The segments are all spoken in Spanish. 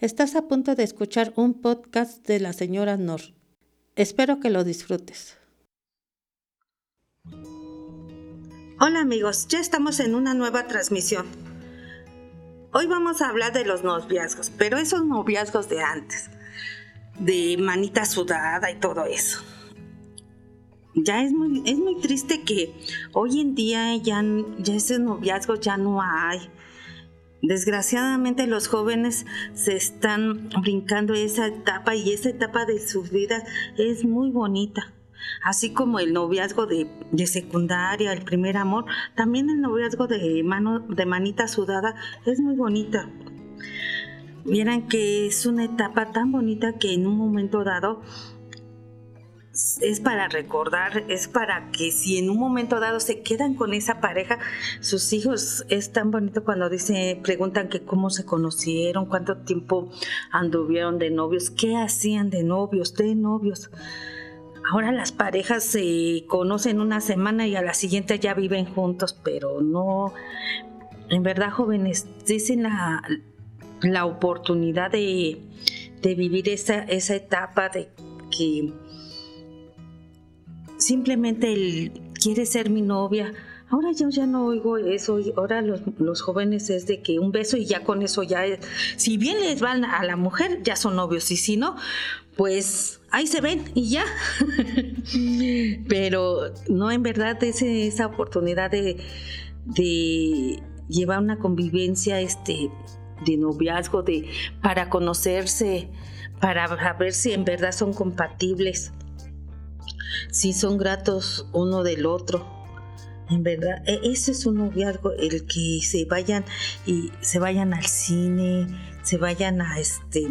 Estás a punto de escuchar un podcast de la señora Nor. Espero que lo disfrutes. Hola amigos, ya estamos en una nueva transmisión. Hoy vamos a hablar de los noviazgos, pero esos noviazgos de antes, de manita sudada y todo eso. Ya es muy, es muy triste que hoy en día ya, ya ese noviazgo ya no hay. Desgraciadamente los jóvenes se están brincando esa etapa y esa etapa de sus vidas es muy bonita así como el noviazgo de, secundaria, el primer amor, también el noviazgo de, mano, de manita sudada es muy bonita. Vieran que es una etapa tan bonita que en un momento dado es para recordar, es para que si en un momento dado se quedan con esa pareja, sus hijos es tan bonito cuando dice, preguntan que cómo se conocieron, cuánto tiempo anduvieron de novios, qué hacían de novios, de novios. Ahora las parejas se conocen una semana y a la siguiente ya viven juntos, pero no, en verdad jóvenes, dicen la, la oportunidad de, vivir esa, esa etapa de que simplemente él quiere ser mi novia. Ahora yo ya no oigo eso, ahora los, los, jóvenes es de que un beso y ya con eso ya, es, si bien les van a la mujer, ya son novios y si no, pues ahí se ven y ya. Pero no, en verdad, ese, esa oportunidad de, llevar una convivencia este, de noviazgo, de, para conocerse, para ver si en verdad son compatibles, si son gratos uno del otro. En verdad, e, ese es un noviazgo, el que se vayan y se vayan al cine, se vayan a este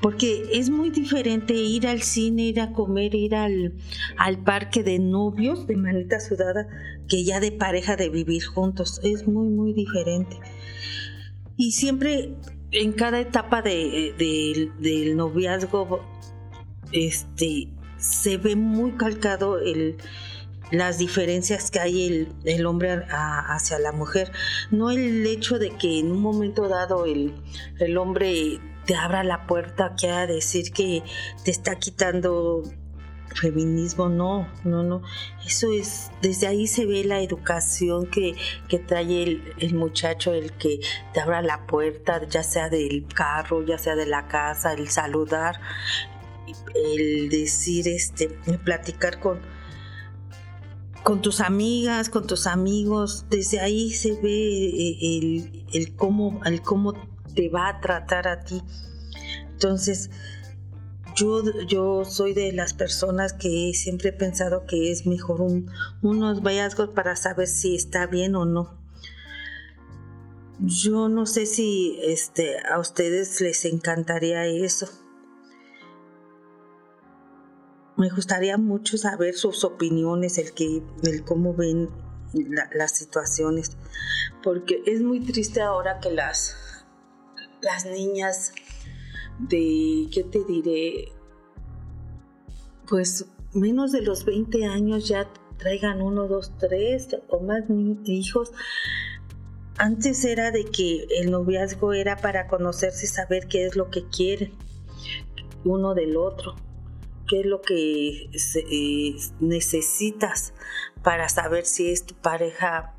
porque es muy diferente ir al cine, ir a comer, ir al, parque de novios, de manita sudada, que ya de pareja de vivir juntos. Es muy, muy diferente. Y siempre en cada etapa de, del noviazgo este, se ve muy calcado el, las diferencias que hay el, el hombre hacia la mujer. No el hecho de que en un momento dado el, el hombre te abra la puerta, quiera decir que te está quitando feminismo, no, no, no. Eso es, desde ahí se ve la educación que, que trae el, el, muchacho, el que te abra la puerta, ya sea del carro, ya sea de la casa, el saludar, el decir, este, platicar con, con tus amigas, con tus amigos, desde ahí se ve eh, el, el cómo, el cómo te va a tratar a ti. Entonces, yo, yo soy de las personas que siempre he pensado que es mejor unos hallazgos para saber si está bien o no. Yo no sé si este, a ustedes les encantaría eso. Me gustaría mucho saber sus opiniones, el que, el cómo ven las situaciones, porque es muy triste ahora que las las niñas de, ¿qué te diré? Pues menos de los 20 años ya traigan uno, dos, tres o más hijos. Antes era de que el noviazgo era para conocerse y saber qué es lo que quieren uno del otro, qué es lo que eh, necesitas para saber si es tu pareja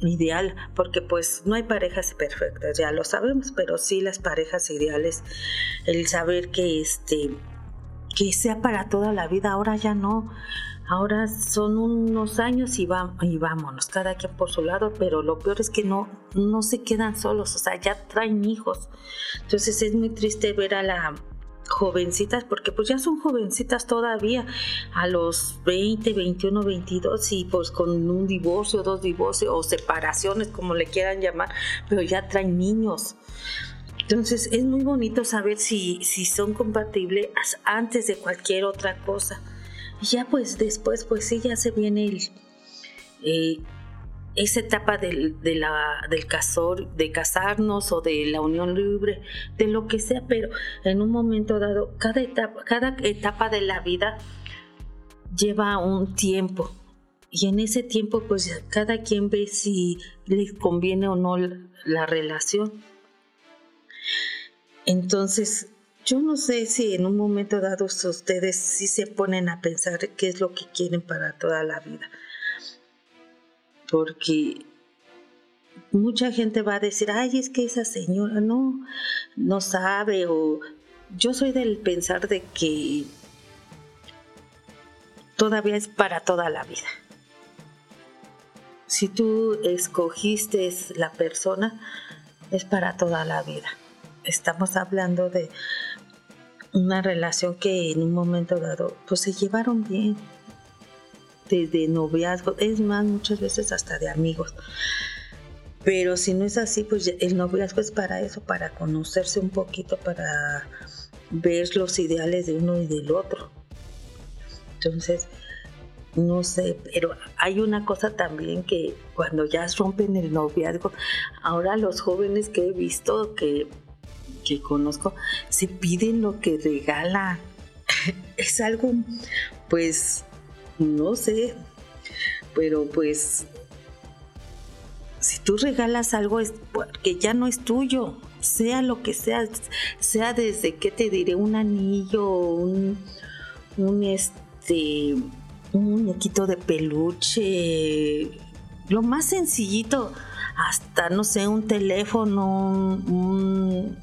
ideal, porque pues no hay parejas perfectas, ya lo sabemos, pero sí las parejas ideales, el saber que este que sea para toda la vida, ahora ya no. Ahora son unos años y, va, y vámonos, cada quien por su lado, pero lo peor es que no, no se quedan solos, o sea, ya traen hijos. Entonces es muy triste ver a la, jovencitas, porque pues ya son jovencitas todavía, a los 20, 21, 22 y pues con un divorcio, dos divorcios o separaciones, como le quieran llamar, pero ya traen niños. Entonces es muy bonito saber si, si son compatibles antes de cualquier otra cosa. Y ya pues después pues sí, ya se viene el... Eh, esa etapa del, de la, del casor, de casarnos o de la unión libre, de lo que sea, pero en un momento dado, cada etapa, cada etapa de la vida lleva un tiempo. Y en ese tiempo, pues cada quien ve si le conviene o no la relación. Entonces, yo no sé si en un momento dado ustedes sí se ponen a pensar qué es lo que quieren para toda la vida. Porque mucha gente va a decir, ay, es que esa señora no, no sabe o yo soy del pensar de que todavía es para toda la vida. Si tú escogiste la persona, es para toda la vida. Estamos hablando de una relación que en un momento dado pues se llevaron bien desde noviazgo, es más muchas veces hasta de amigos. Pero si no es así, pues el noviazgo es para eso, para conocerse un poquito, para ver los ideales de uno y del otro. Entonces, no sé, pero hay una cosa también que cuando ya rompen el noviazgo, ahora los jóvenes que he visto, que, que conozco, se piden lo que regalan. es algo, pues, no sé, pero pues si tú regalas algo es porque ya no es tuyo, sea lo que sea, sea desde que te diré un anillo, un, un este, un muñequito de peluche, lo más sencillito, hasta no sé, un teléfono, un,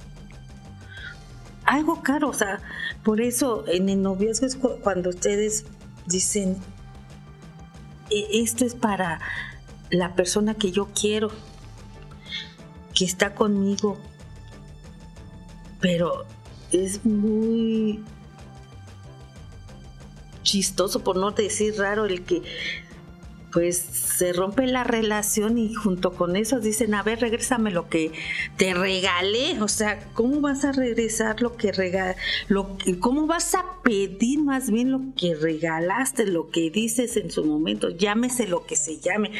algo caro, o sea, por eso en el noviazgo es cuando ustedes dicen e-, esto es para la persona que yo quiero, que está conmigo. Pero es muy chistoso, por no decir raro, el que pues se rompe la relación y junto con eso dicen, a ver, regrésame lo que te regalé. O sea, ¿cómo vas a regresar lo que regalé? ¿Cómo vas a pedir más bien lo que regalaste, lo que dices en su momento? Llámese lo que se llame.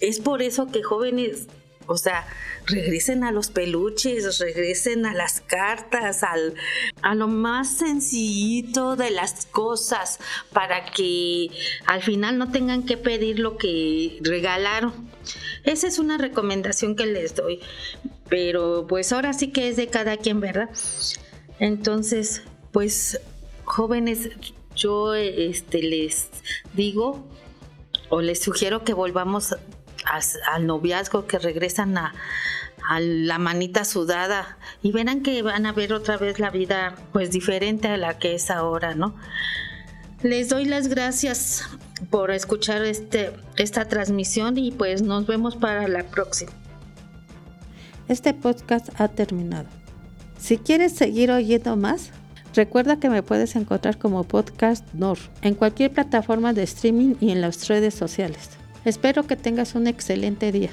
Es por eso que jóvenes o sea, regresen a los peluches, regresen a las cartas, al, a lo más sencillito de las cosas, para que al final no tengan que pedir lo que regalaron. Esa es una recomendación que les doy. Pero pues ahora sí que es de cada quien, ¿verdad? Entonces, pues jóvenes, yo este, les digo o les sugiero que volvamos al noviazgo, que regresan a, la manita sudada y verán que van a ver otra vez la vida pues diferente a la que es ahora, ¿no? Les doy las gracias por escuchar este, esta transmisión y pues nos vemos para la próxima. Este podcast ha terminado. Si quieres seguir oyendo más, recuerda que me puedes encontrar como Podcast Nor en cualquier plataforma de streaming y en las redes sociales. Espero que tengas un excelente día.